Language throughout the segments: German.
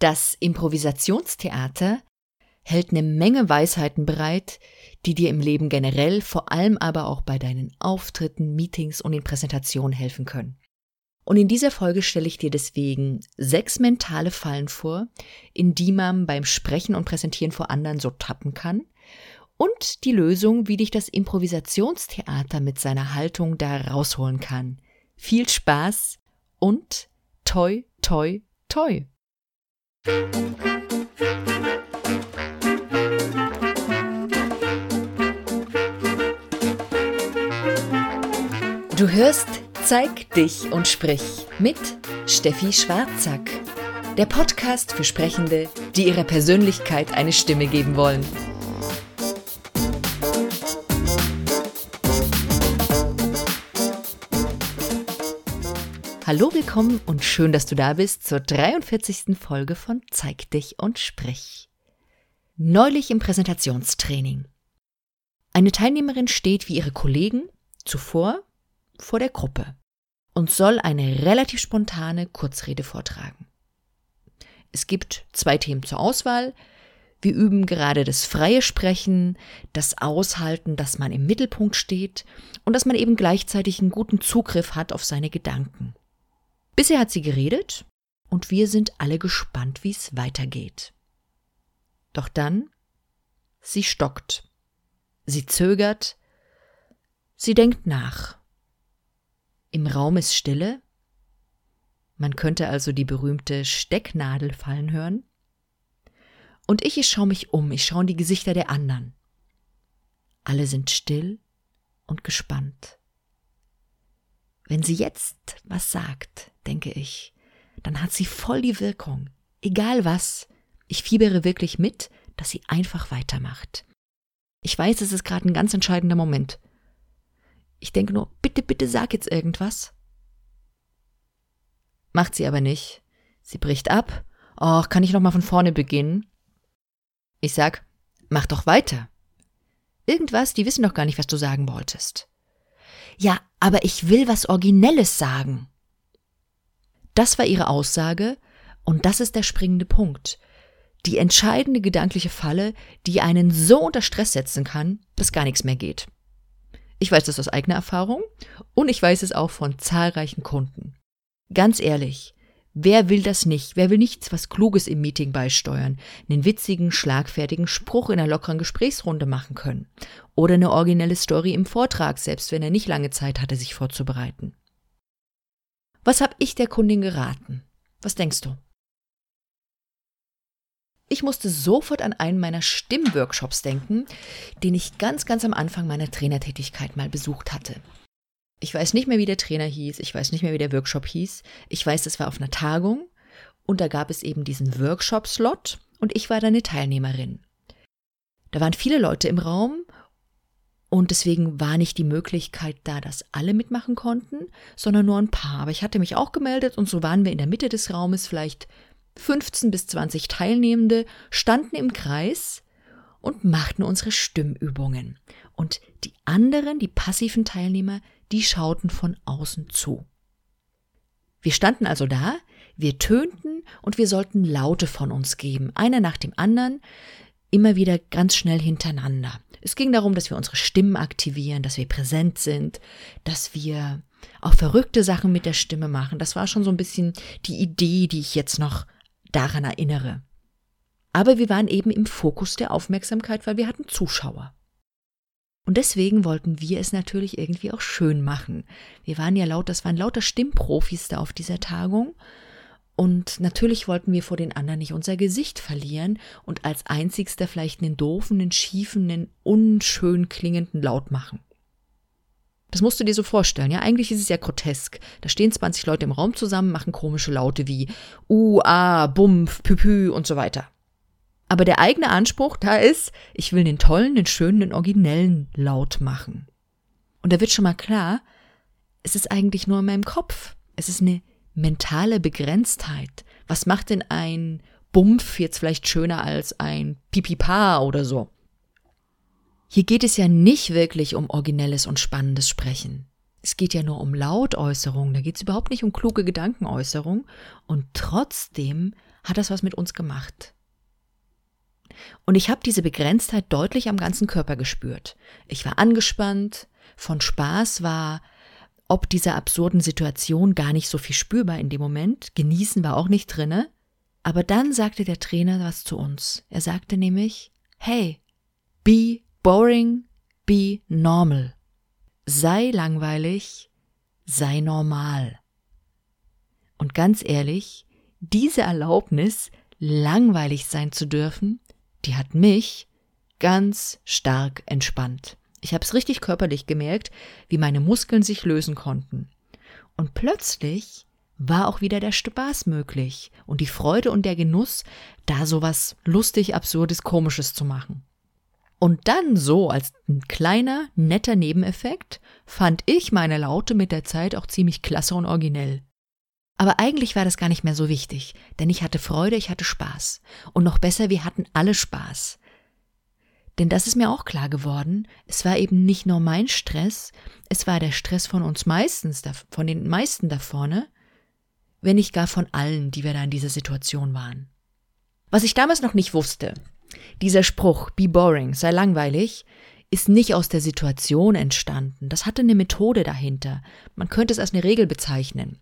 Das Improvisationstheater hält eine Menge Weisheiten bereit, die dir im Leben generell, vor allem aber auch bei deinen Auftritten, Meetings und in Präsentationen helfen können. Und in dieser Folge stelle ich dir deswegen sechs mentale Fallen vor, in die man beim Sprechen und Präsentieren vor anderen so tappen kann und die Lösung, wie dich das Improvisationstheater mit seiner Haltung da rausholen kann. Viel Spaß und toi, toi, toi. Du hörst Zeig dich und sprich mit Steffi Schwarzack. Der Podcast für Sprechende, die ihrer Persönlichkeit eine Stimme geben wollen. Hallo, willkommen und schön, dass du da bist zur 43. Folge von Zeig dich und sprich. Neulich im Präsentationstraining. Eine Teilnehmerin steht wie ihre Kollegen zuvor vor der Gruppe und soll eine relativ spontane Kurzrede vortragen. Es gibt zwei Themen zur Auswahl. Wir üben gerade das freie Sprechen, das Aushalten, dass man im Mittelpunkt steht und dass man eben gleichzeitig einen guten Zugriff hat auf seine Gedanken. Bisher hat sie geredet und wir sind alle gespannt, wie es weitergeht. Doch dann, sie stockt, sie zögert, sie denkt nach. Im Raum ist Stille. Man könnte also die berühmte Stecknadel fallen hören. Und ich, ich schaue mich um, ich schaue in die Gesichter der anderen. Alle sind still und gespannt. Wenn sie jetzt was sagt, denke ich, dann hat sie voll die Wirkung. Egal was, ich fiebere wirklich mit, dass sie einfach weitermacht. Ich weiß, es ist gerade ein ganz entscheidender Moment. Ich denke nur, bitte, bitte sag jetzt irgendwas. Macht sie aber nicht. Sie bricht ab. Och, kann ich noch mal von vorne beginnen? Ich sag, mach doch weiter. Irgendwas, die wissen doch gar nicht, was du sagen wolltest. Ja, aber ich will was Originelles sagen. Das war ihre Aussage, und das ist der springende Punkt. Die entscheidende gedankliche Falle, die einen so unter Stress setzen kann, dass gar nichts mehr geht. Ich weiß das aus eigener Erfahrung und ich weiß es auch von zahlreichen Kunden. Ganz ehrlich, wer will das nicht? Wer will nichts was Kluges im Meeting beisteuern? Einen witzigen, schlagfertigen Spruch in einer lockeren Gesprächsrunde machen können? Oder eine originelle Story im Vortrag, selbst wenn er nicht lange Zeit hatte, sich vorzubereiten? Was habe ich der Kundin geraten? Was denkst du? Ich musste sofort an einen meiner Stimmworkshops denken, den ich ganz, ganz am Anfang meiner Trainertätigkeit mal besucht hatte. Ich weiß nicht mehr, wie der Trainer hieß, ich weiß nicht mehr, wie der Workshop hieß. Ich weiß, es war auf einer Tagung und da gab es eben diesen Workshop-Slot und ich war da eine Teilnehmerin. Da waren viele Leute im Raum und deswegen war nicht die Möglichkeit da, dass alle mitmachen konnten, sondern nur ein paar. Aber ich hatte mich auch gemeldet und so waren wir in der Mitte des Raumes vielleicht 15 bis 20 Teilnehmende standen im Kreis und machten unsere Stimmübungen. Und die anderen, die passiven Teilnehmer, die schauten von außen zu. Wir standen also da, wir tönten und wir sollten Laute von uns geben, einer nach dem anderen, immer wieder ganz schnell hintereinander. Es ging darum, dass wir unsere Stimmen aktivieren, dass wir präsent sind, dass wir auch verrückte Sachen mit der Stimme machen. Das war schon so ein bisschen die Idee, die ich jetzt noch daran erinnere. Aber wir waren eben im Fokus der Aufmerksamkeit, weil wir hatten Zuschauer. Und deswegen wollten wir es natürlich irgendwie auch schön machen. Wir waren ja laut, das waren lauter Stimmprofis da auf dieser Tagung. Und natürlich wollten wir vor den anderen nicht unser Gesicht verlieren und als einzigster vielleicht einen doofen, einen schiefen, einen unschön klingenden Laut machen. Das musst du dir so vorstellen, ja. Eigentlich ist es ja grotesk. Da stehen 20 Leute im Raum zusammen, machen komische Laute wie U, A, Bumpf, Püpü und so weiter. Aber der eigene Anspruch da ist, ich will den tollen, den schönen, den originellen Laut machen. Und da wird schon mal klar, es ist eigentlich nur in meinem Kopf. Es ist eine mentale Begrenztheit. Was macht denn ein Bumpf jetzt vielleicht schöner als ein Pipipa oder so? Hier geht es ja nicht wirklich um originelles und spannendes Sprechen. Es geht ja nur um Lautäußerung, da geht es überhaupt nicht um kluge Gedankenäußerung. Und trotzdem hat das was mit uns gemacht. Und ich habe diese Begrenztheit deutlich am ganzen Körper gespürt. Ich war angespannt, von Spaß war ob dieser absurden Situation gar nicht so viel spürbar in dem Moment, genießen war auch nicht drinne. Aber dann sagte der Trainer was zu uns. Er sagte nämlich, hey, be boring, be normal. Sei langweilig, sei normal. Und ganz ehrlich, diese Erlaubnis, langweilig sein zu dürfen, die hat mich ganz stark entspannt. Ich habe es richtig körperlich gemerkt, wie meine Muskeln sich lösen konnten. Und plötzlich war auch wieder der Spaß möglich und die Freude und der Genuss, da sowas lustig, absurdes, komisches zu machen. Und dann so als ein kleiner, netter Nebeneffekt fand ich meine Laute mit der Zeit auch ziemlich klasse und originell. Aber eigentlich war das gar nicht mehr so wichtig, denn ich hatte Freude, ich hatte Spaß. Und noch besser, wir hatten alle Spaß. Denn das ist mir auch klar geworden, es war eben nicht nur mein Stress, es war der Stress von uns meistens, von den meisten da vorne, wenn nicht gar von allen, die wir da in dieser Situation waren. Was ich damals noch nicht wusste, dieser Spruch, be boring, sei langweilig, ist nicht aus der Situation entstanden. Das hatte eine Methode dahinter. Man könnte es als eine Regel bezeichnen.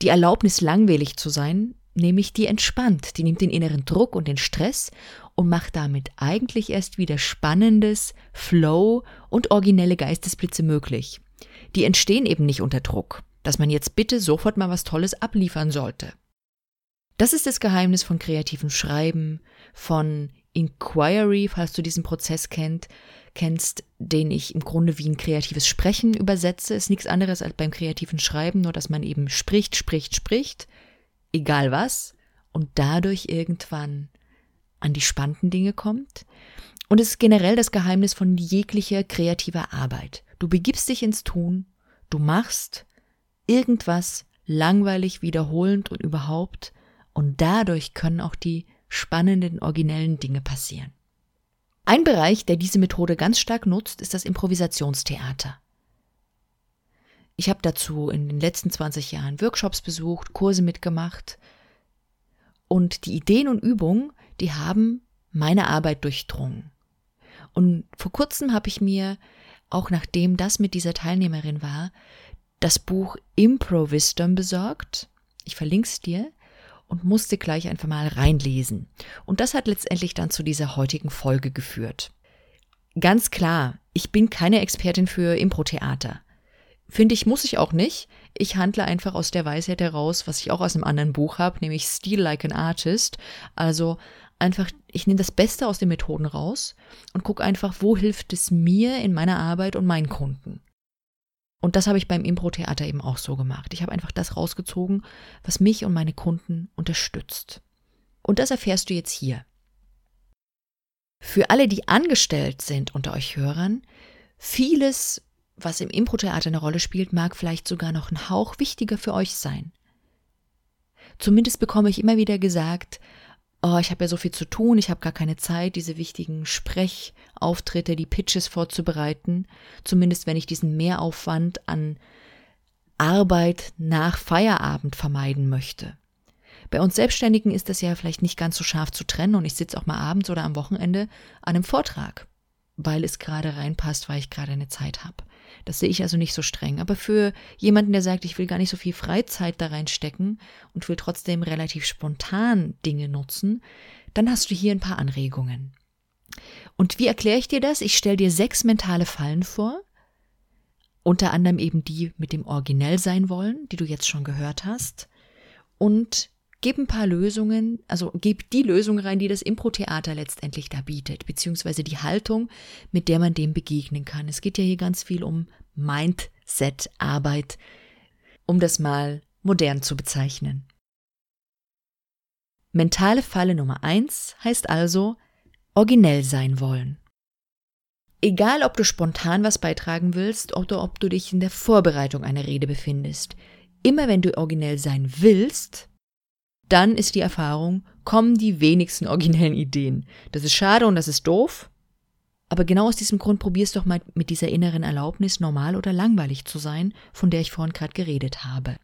Die Erlaubnis, langweilig zu sein, nämlich die entspannt, die nimmt den inneren Druck und den Stress und macht damit eigentlich erst wieder spannendes, Flow und originelle Geistesblitze möglich. Die entstehen eben nicht unter Druck, dass man jetzt bitte sofort mal was Tolles abliefern sollte. Das ist das Geheimnis von kreativem Schreiben, von Inquiry, falls du diesen Prozess kennt, kennst, den ich im Grunde wie ein kreatives Sprechen übersetze, ist nichts anderes als beim kreativen Schreiben, nur dass man eben spricht, spricht, spricht, egal was, und dadurch irgendwann an die spannenden Dinge kommt. Und es ist generell das Geheimnis von jeglicher kreativer Arbeit. Du begibst dich ins Tun, du machst irgendwas langweilig, wiederholend und überhaupt, und dadurch können auch die spannenden, originellen Dinge passieren. Ein Bereich, der diese Methode ganz stark nutzt, ist das Improvisationstheater. Ich habe dazu in den letzten 20 Jahren Workshops besucht, Kurse mitgemacht. Und die Ideen und Übungen die haben meine Arbeit durchdrungen. Und vor kurzem habe ich mir, auch nachdem das mit dieser Teilnehmerin war, das Buch Impro Wisdom besorgt. Ich verlinke es dir und musste gleich einfach mal reinlesen. Und das hat letztendlich dann zu dieser heutigen Folge geführt. Ganz klar, ich bin keine Expertin für Impro-Theater. Finde ich, muss ich auch nicht. Ich handle einfach aus der Weisheit heraus, was ich auch aus einem anderen Buch habe, nämlich Steal Like an Artist. Also einfach, ich nehme das Beste aus den Methoden raus und gucke einfach, wo hilft es mir in meiner Arbeit und meinen Kunden. Und das habe ich beim Impro-Theater eben auch so gemacht. Ich habe einfach das rausgezogen, was mich und meine Kunden unterstützt. Und das erfährst du jetzt hier. Für alle, die angestellt sind unter euch Hörern, vieles, was im Impro-Theater eine Rolle spielt, mag vielleicht sogar noch ein Hauch wichtiger für euch sein. Zumindest bekomme ich immer wieder gesagt, oh, ich habe ja so viel zu tun, ich habe gar keine Zeit, diese wichtigen Sprechauftritte, die Pitches vorzubereiten, zumindest wenn ich diesen Mehraufwand an Arbeit nach Feierabend vermeiden möchte. Bei uns Selbstständigen ist das ja vielleicht nicht ganz so scharf zu trennen und ich sitze auch mal abends oder am Wochenende an einem Vortrag, weil es gerade reinpasst, weil ich gerade eine Zeit habe. Das sehe ich also nicht so streng. Aber für jemanden, der sagt, ich will gar nicht so viel Freizeit da reinstecken und will trotzdem relativ spontan Dinge nutzen, dann hast du hier ein paar Anregungen. Und wie erkläre ich dir das? Ich stelle dir sechs mentale Fallen vor, unter anderem eben die mit dem Originell sein wollen, die du jetzt schon gehört hast, und Gib ein paar Lösungen, also gib die Lösung rein, die das Impro-Theater letztendlich da bietet, beziehungsweise die Haltung, mit der man dem begegnen kann. Es geht ja hier ganz viel um Mindset-Arbeit, um das mal modern zu bezeichnen. Mentale Falle Nummer eins heißt also originell sein wollen. Egal, ob du spontan was beitragen willst oder ob du dich in der Vorbereitung einer Rede befindest, immer wenn du originell sein willst, dann ist die Erfahrung, kommen die wenigsten originellen Ideen. Das ist schade und das ist doof. Aber genau aus diesem Grund probier's doch mal mit dieser inneren Erlaubnis, normal oder langweilig zu sein, von der ich vorhin gerade geredet habe.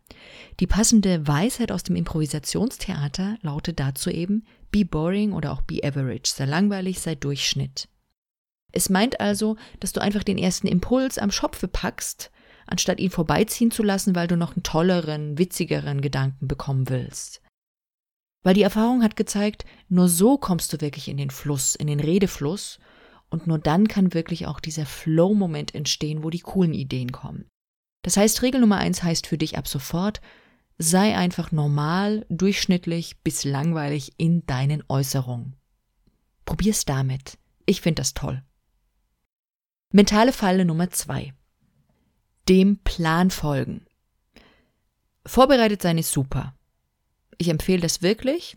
Die passende Weisheit aus dem Improvisationstheater lautet dazu eben, be boring oder auch be average, sei langweilig, sei Durchschnitt. Es meint also, dass du einfach den ersten Impuls am Schopfe packst, anstatt ihn vorbeiziehen zu lassen, weil du noch einen tolleren, witzigeren Gedanken bekommen willst. Weil die Erfahrung hat gezeigt, nur so kommst du wirklich in den Fluss, in den Redefluss und nur dann kann wirklich auch dieser Flow-Moment entstehen, wo die coolen Ideen kommen. Das heißt, Regel Nummer eins heißt für dich ab sofort, sei einfach normal, durchschnittlich bis langweilig in deinen Äußerungen. Probier's damit. Ich finde das toll. Mentale Falle Nummer zwei. Dem Plan folgen. Vorbereitet sein ist super. Ich empfehle das wirklich.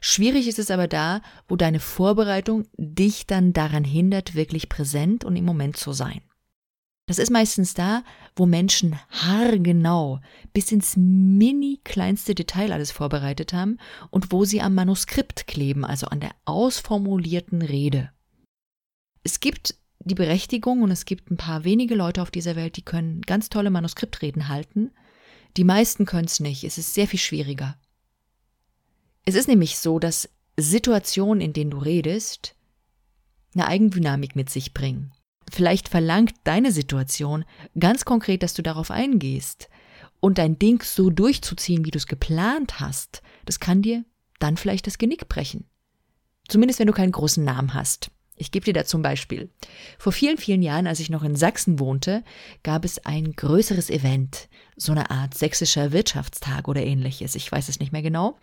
Schwierig ist es aber da, wo deine Vorbereitung dich dann daran hindert, wirklich präsent und im Moment zu sein. Das ist meistens da, wo Menschen haargenau bis ins mini kleinste Detail alles vorbereitet haben und wo sie am Manuskript kleben, also an der ausformulierten Rede. Es gibt die Berechtigung und es gibt ein paar wenige Leute auf dieser Welt, die können ganz tolle Manuskriptreden halten. Die meisten können es nicht. Es ist sehr viel schwieriger. Es ist nämlich so, dass Situationen, in denen du redest, eine Eigendynamik mit sich bringen. Vielleicht verlangt deine Situation ganz konkret, dass du darauf eingehst. Und dein Ding so durchzuziehen, wie du es geplant hast, das kann dir dann vielleicht das Genick brechen. Zumindest wenn du keinen großen Namen hast. Ich gebe dir da zum Beispiel. Vor vielen, vielen Jahren, als ich noch in Sachsen wohnte, gab es ein größeres Event, so eine Art sächsischer Wirtschaftstag oder ähnliches, ich weiß es nicht mehr genau.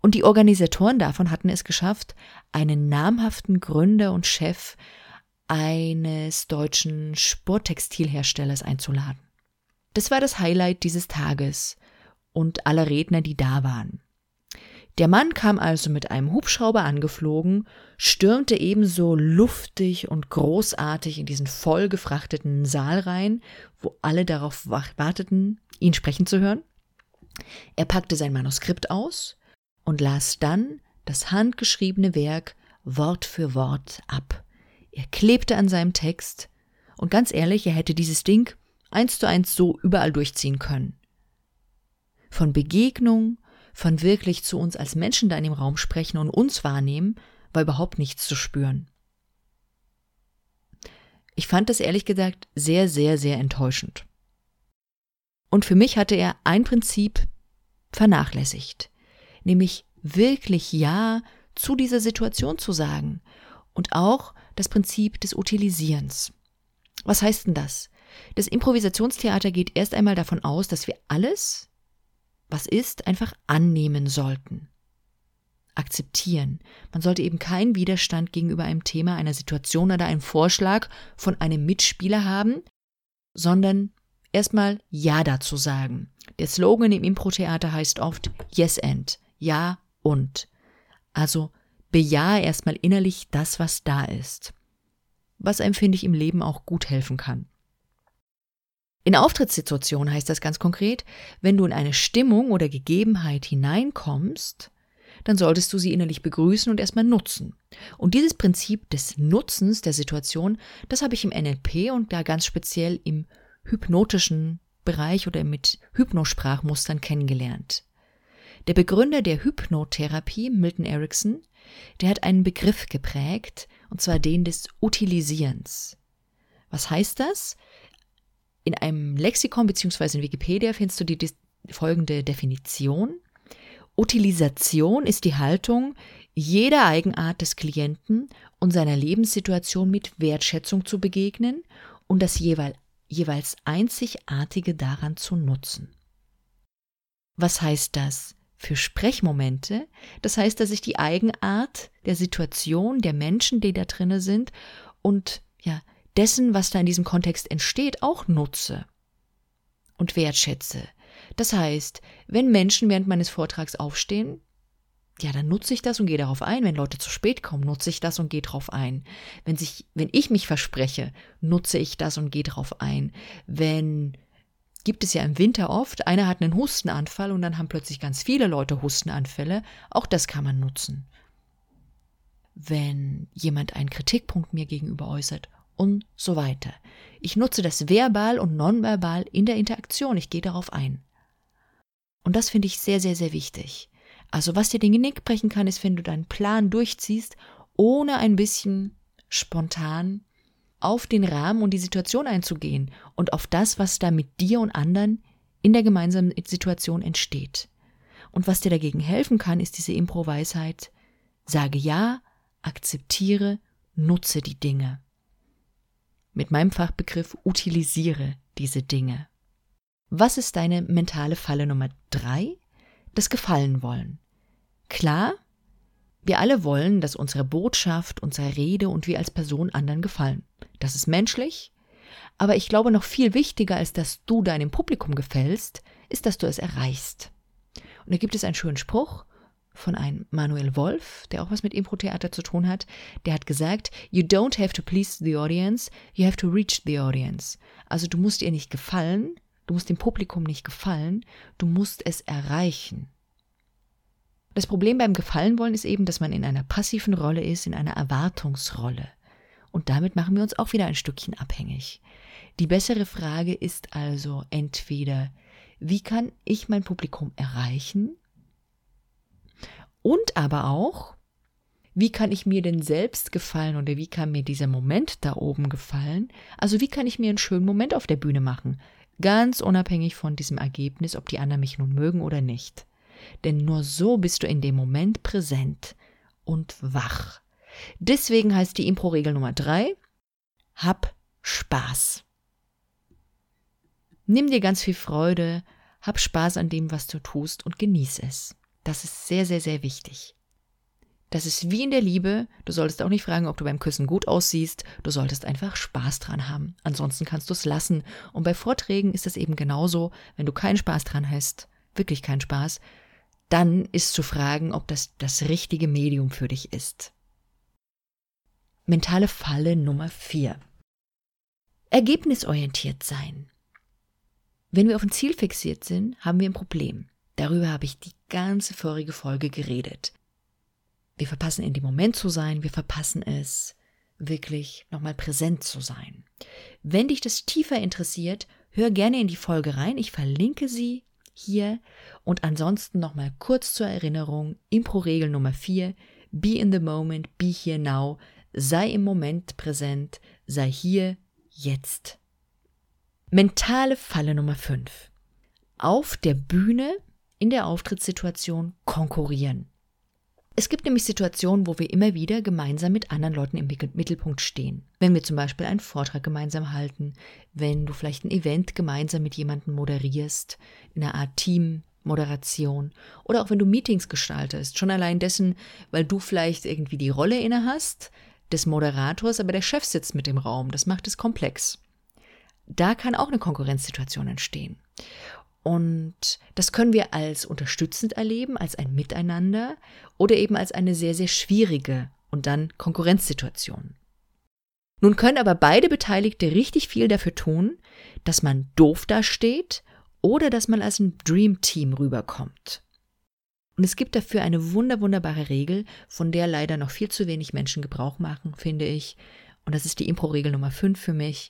Und die Organisatoren davon hatten es geschafft, einen namhaften Gründer und Chef eines deutschen Sporttextilherstellers einzuladen. Das war das Highlight dieses Tages und aller Redner, die da waren. Der Mann kam also mit einem Hubschrauber angeflogen, stürmte ebenso luftig und großartig in diesen vollgefrachteten Saal rein, wo alle darauf warteten, ihn sprechen zu hören. Er packte sein Manuskript aus und las dann das handgeschriebene Werk Wort für Wort ab. Er klebte an seinem Text und ganz ehrlich, er hätte dieses Ding eins zu eins so überall durchziehen können. Von Begegnung von wirklich zu uns als Menschen da in dem Raum sprechen und uns wahrnehmen, war überhaupt nichts zu spüren. Ich fand das ehrlich gesagt sehr, sehr, sehr enttäuschend. Und für mich hatte er ein Prinzip vernachlässigt, nämlich wirklich Ja zu dieser Situation zu sagen und auch das Prinzip des Utilisierens. Was heißt denn das? Das Improvisationstheater geht erst einmal davon aus, dass wir alles, was ist, einfach annehmen sollten. Akzeptieren. Man sollte eben keinen Widerstand gegenüber einem Thema, einer Situation oder einem Vorschlag von einem Mitspieler haben, sondern erstmal Ja dazu sagen. Der Slogan im Impro-Theater heißt oft Yes and. Ja und. Also bejahe erstmal innerlich das, was da ist. Was einem, finde ich, im Leben auch gut helfen kann. In Auftrittssituationen heißt das ganz konkret, wenn du in eine Stimmung oder Gegebenheit hineinkommst, dann solltest du sie innerlich begrüßen und erstmal nutzen. Und dieses Prinzip des Nutzens der Situation, das habe ich im NLP und da ganz speziell im hypnotischen Bereich oder mit Hypnosprachmustern kennengelernt. Der Begründer der Hypnotherapie, Milton Erickson, der hat einen Begriff geprägt, und zwar den des Utilisierens. Was heißt das? In einem Lexikon bzw. in Wikipedia findest du die, folgende Definition. Utilisation ist die Haltung, jeder Eigenart des Klienten und seiner Lebenssituation mit Wertschätzung zu begegnen und das jeweil, jeweils Einzigartige daran zu nutzen. Was heißt das für Sprechmomente? Das heißt, dass ich die Eigenart der Situation, der Menschen, die da drinne sind und ja, dessen, was da in diesem Kontext entsteht, auch nutze und wertschätze. Das heißt, wenn Menschen während meines Vortrags aufstehen, ja, dann nutze ich das und gehe darauf ein. Wenn Leute zu spät kommen, nutze ich das und gehe darauf ein. Wenn sich, wenn ich mich verspreche, nutze ich das und gehe darauf ein. Wenn gibt es ja im Winter oft, einer hat einen Hustenanfall und dann haben plötzlich ganz viele Leute Hustenanfälle, auch das kann man nutzen. wenn jemand einen Kritikpunkt mir gegenüber äußert und so weiter. Ich nutze das verbal und nonverbal in der Interaktion. Ich gehe darauf ein. Und das finde ich sehr, sehr, sehr wichtig. Also was dir den Genick brechen kann, ist, wenn du deinen Plan durchziehst, ohne ein bisschen spontan auf den Rahmen und die Situation einzugehen und auf das, was da mit dir und anderen in der gemeinsamen Situation entsteht. Und was dir dagegen helfen kann, ist diese Impro-Weisheit, sage ja, akzeptiere, nutze die Dinge. Mit meinem Fachbegriff utilisiere diese Dinge. Was ist deine mentale Falle Nummer drei? Das Gefallen wollen. Klar, wir alle wollen, dass unsere Botschaft, unsere Rede und wir als Person anderen gefallen. Das ist menschlich, aber ich glaube noch viel wichtiger, als dass du deinem Publikum gefällst, ist, dass du es erreichst. Und da gibt es einen schönen Spruch von einem Manuel Wolf, der auch was mit Impro-Theater zu tun hat. Der hat gesagt, you don't have to please the audience, you have to reach the audience. Also du musst ihr nicht gefallen, du musst dem Publikum nicht gefallen, du musst es erreichen. Das Problem beim Gefallen wollen ist eben, dass man in einer passiven Rolle ist, in einer Erwartungsrolle. Und damit machen wir uns auch wieder ein Stückchen abhängig. Die bessere Frage ist also entweder, wie kann ich mein Publikum erreichen? Und aber auch, wie kann ich mir denn selbst gefallen oder wie kann mir dieser Moment da oben gefallen? Also wie kann ich mir einen schönen Moment auf der Bühne machen? Ganz unabhängig von diesem Ergebnis, ob die anderen mich nun mögen oder nicht. Denn nur so bist du in dem Moment präsent und wach. Deswegen heißt die Impro-Regel Nummer drei, hab Spaß. Nimm dir ganz viel Freude, hab Spaß an dem, was du tust und genieß es. Das ist sehr, sehr, sehr wichtig. Das ist wie in der Liebe. Du solltest auch nicht fragen, ob du beim Küssen gut aussiehst. Du solltest einfach Spaß dran haben. Ansonsten kannst du es lassen. Und bei Vorträgen ist es eben genauso. Wenn du keinen Spaß dran hast, wirklich keinen Spaß, dann ist zu fragen, ob das das richtige Medium für dich ist. Mentale Falle Nummer 4. Ergebnisorientiert sein. Wenn wir auf ein Ziel fixiert sind, haben wir ein Problem. Darüber habe ich die ganze vorige Folge geredet. Wir verpassen in dem Moment zu sein, wir verpassen es, wirklich nochmal präsent zu sein. Wenn dich das tiefer interessiert, hör gerne in die Folge rein. Ich verlinke sie hier. Und ansonsten nochmal kurz zur Erinnerung, Impro-Regel Nummer 4, Be in the moment, be here now, sei im Moment präsent, sei hier, jetzt. Mentale Falle Nummer 5. Auf der Bühne in der Auftrittssituation konkurrieren. Es gibt nämlich Situationen, wo wir immer wieder gemeinsam mit anderen Leuten im Mittelpunkt stehen. Wenn wir zum Beispiel einen Vortrag gemeinsam halten, wenn du vielleicht ein Event gemeinsam mit jemandem moderierst, in einer Art Teammoderation oder auch wenn du Meetings gestaltest, schon allein dessen, weil du vielleicht irgendwie die Rolle inne hast, des Moderators, aber der Chef sitzt mit im Raum. Das macht es komplex. Da kann auch eine Konkurrenzsituation entstehen. Und das können wir als unterstützend erleben, als ein Miteinander oder eben als eine sehr, sehr schwierige und dann Konkurrenzsituation. Nun können aber beide Beteiligte richtig viel dafür tun, dass man doof dasteht oder dass man als ein Dream Team rüberkommt. Und es gibt dafür eine wunder, wunderbare Regel, von der leider noch viel zu wenig Menschen Gebrauch machen, finde ich. Und das ist die Impro-Regel Nummer 5 für mich.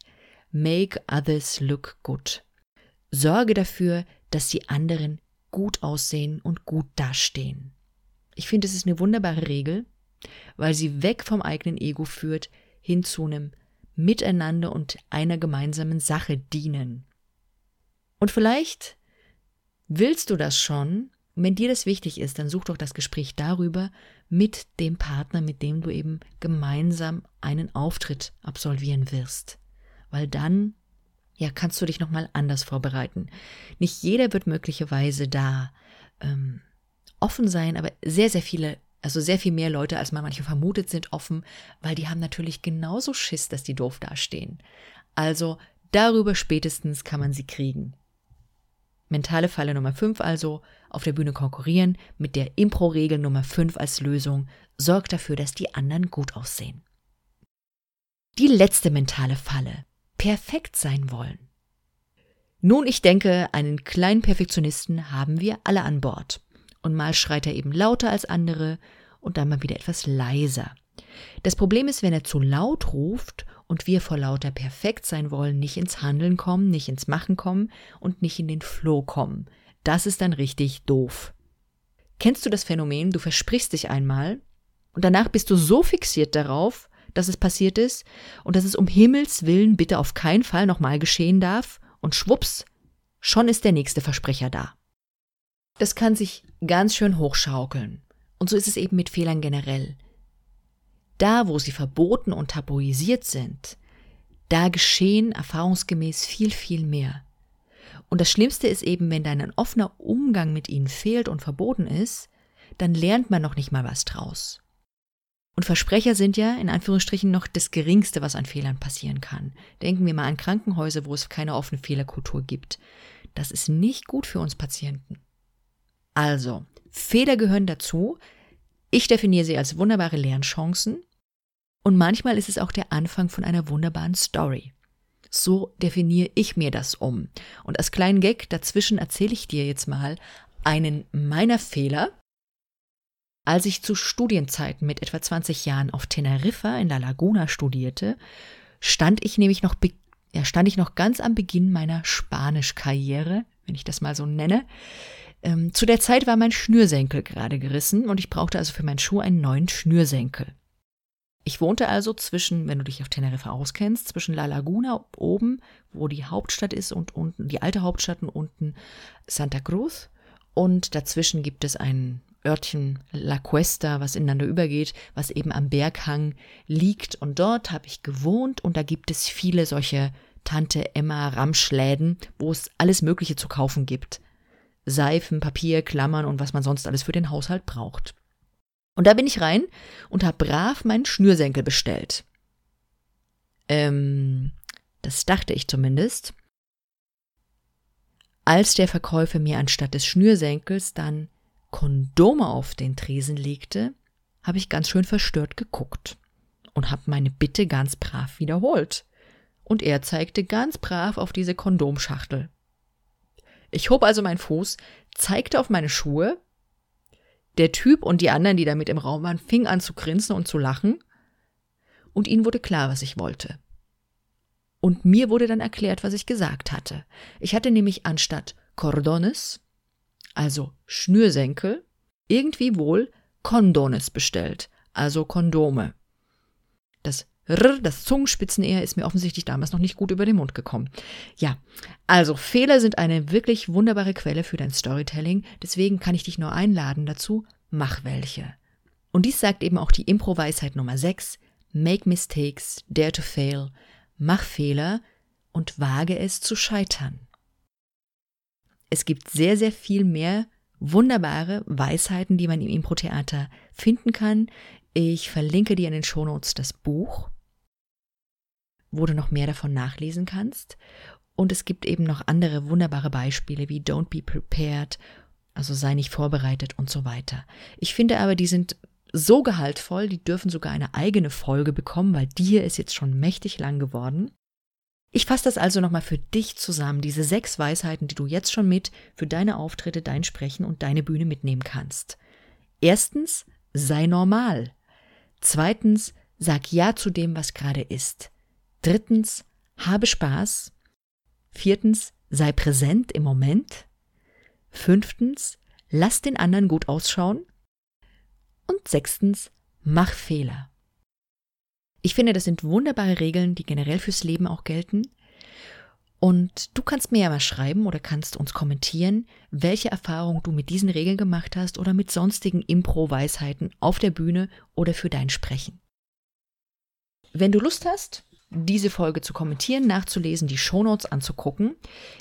Make others look good. Sorge dafür, dass die anderen gut aussehen und gut dastehen. Ich finde, es ist eine wunderbare Regel, weil sie weg vom eigenen Ego führt, hin zu einem Miteinander und einer gemeinsamen Sache dienen. Und vielleicht willst du das schon wenn dir das wichtig ist, dann such doch das Gespräch darüber mit dem Partner, mit dem du eben gemeinsam einen Auftritt absolvieren wirst. Weil dann, ja, kannst du dich nochmal anders vorbereiten. Nicht jeder wird möglicherweise da ähm, offen sein, aber sehr, sehr viele, also sehr viel mehr Leute, als man manche vermutet, sind offen, weil die haben natürlich genauso Schiss, dass die doof dastehen. Also darüber spätestens kann man sie kriegen. Mentale Falle Nummer 5 also, auf der Bühne konkurrieren mit der Impro-Regel Nummer 5 als Lösung, sorgt dafür, dass die anderen gut aussehen. Die letzte mentale Falle, perfekt sein wollen. Nun, ich denke, einen kleinen Perfektionisten haben wir alle an Bord. Und mal schreit er eben lauter als andere und dann mal wieder etwas leiser. Das Problem ist, wenn er zu laut ruft und wir vor lauter perfekt sein wollen, nicht ins Handeln kommen, nicht ins Machen kommen und nicht in den Flow kommen. Das ist dann richtig doof. Kennst du das Phänomen, du versprichst dich einmal und danach bist du so fixiert darauf, dass es passiert ist und dass es um Himmels willen bitte auf keinen Fall nochmal geschehen darf und schwupps, schon ist der nächste Versprecher da. Das kann sich ganz schön hochschaukeln. Und so ist es eben mit Fehlern generell. Da, wo sie verboten und tabuisiert sind, da geschehen erfahrungsgemäß viel, viel mehr. Und das Schlimmste ist eben, wenn dann ein offener Umgang mit ihnen fehlt und verboten ist, dann lernt man noch nicht mal was draus. Und Versprecher sind ja in Anführungsstrichen noch das Geringste, was an Fehlern passieren kann. Denken wir mal an Krankenhäuser, wo es keine offene Fehlerkultur gibt. Das ist nicht gut für uns Patienten. Also, Fehler gehören dazu. Ich definiere sie als wunderbare Lernchancen. Und manchmal ist es auch der Anfang von einer wunderbaren Story. So definiere ich mir das um. Und als kleinen Gag dazwischen erzähle ich dir jetzt mal einen meiner Fehler, als ich zu Studienzeiten mit etwa 20 Jahren auf Teneriffa in La Laguna studierte, stand ich nämlich noch, ja, stand ich noch ganz am Beginn meiner Spanischkarriere, wenn ich das mal so nenne. Ähm, zu der Zeit war mein Schnürsenkel gerade gerissen und ich brauchte also für meinen Schuh einen neuen Schnürsenkel. Ich wohnte also zwischen, wenn du dich auf Teneriffa auskennst, zwischen La Laguna oben, wo die Hauptstadt ist, und unten die alte Hauptstadt und unten Santa Cruz. Und dazwischen gibt es ein Örtchen La Cuesta, was ineinander übergeht, was eben am Berghang liegt. Und dort habe ich gewohnt und da gibt es viele solche Tante Emma Ramschläden, wo es alles Mögliche zu kaufen gibt. Seifen, Papier, Klammern und was man sonst alles für den Haushalt braucht. Und da bin ich rein und habe brav meinen Schnürsenkel bestellt. Ähm, das dachte ich zumindest. Als der Verkäufer mir anstatt des Schnürsenkels dann Kondome auf den Tresen legte, habe ich ganz schön verstört geguckt und habe meine Bitte ganz brav wiederholt. Und er zeigte ganz brav auf diese Kondomschachtel. Ich hob also meinen Fuß, zeigte auf meine Schuhe. Der Typ und die anderen, die da mit im Raum waren, fingen an zu grinsen und zu lachen. Und ihnen wurde klar, was ich wollte. Und mir wurde dann erklärt, was ich gesagt hatte. Ich hatte nämlich anstatt Cordones also Schnürsenkel, irgendwie wohl Kondones bestellt, also Kondome. Das R, das Zungenspitzenehr, ist mir offensichtlich damals noch nicht gut über den Mund gekommen. Ja, also Fehler sind eine wirklich wunderbare Quelle für dein Storytelling, deswegen kann ich dich nur einladen dazu, mach welche. Und dies sagt eben auch die Impro-Weisheit Nummer 6, Make mistakes, dare to fail, mach Fehler und wage es zu scheitern. Es gibt sehr, sehr viel mehr wunderbare Weisheiten, die man im Impro-Theater finden kann. Ich verlinke dir in den Shownotes das Buch, wo du noch mehr davon nachlesen kannst. Und es gibt eben noch andere wunderbare Beispiele wie Don't be prepared, also sei nicht vorbereitet und so weiter. Ich finde aber, die sind so gehaltvoll, die dürfen sogar eine eigene Folge bekommen, weil die hier ist jetzt schon mächtig lang geworden. Ich fasse das also nochmal für dich zusammen, diese sechs Weisheiten, die du jetzt schon mit für deine Auftritte, dein Sprechen und deine Bühne mitnehmen kannst. Erstens, sei normal. Zweitens, sag Ja zu dem, was gerade ist. Drittens, habe Spaß. Viertens, sei präsent im Moment. Fünftens, lass den anderen gut ausschauen. Und sechstens, mach Fehler. Ich finde, das sind wunderbare Regeln, die generell fürs Leben auch gelten. Und du kannst mir ja mal schreiben oder kannst uns kommentieren, welche Erfahrungen du mit diesen Regeln gemacht hast oder mit sonstigen Impro-Weisheiten auf der Bühne oder für dein Sprechen. Wenn du Lust hast, diese Folge zu kommentieren, nachzulesen, die Shownotes anzugucken,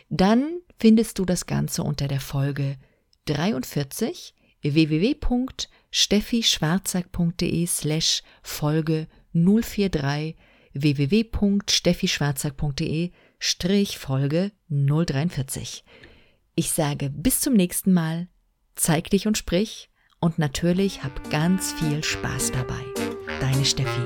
dann findest du das Ganze unter der Folge 43 www.steffischwarzack.de slash Folge 043 www.steffischwarzack.de Strich Folge 043. Ich sage bis zum nächsten Mal, zeig dich und sprich und natürlich hab ganz viel Spaß dabei. Deine Steffi.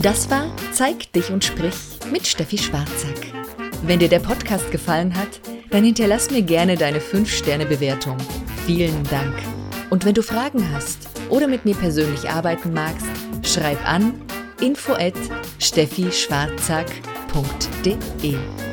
Das war Zeig dich und sprich mit Steffi Schwarzack. Wenn dir der Podcast gefallen hat, dann hinterlass mir gerne deine 5-Sterne-Bewertung Vielen Dank. Und wenn du Fragen hast oder mit mir persönlich arbeiten magst, schreib an info at steffischwarzack.de.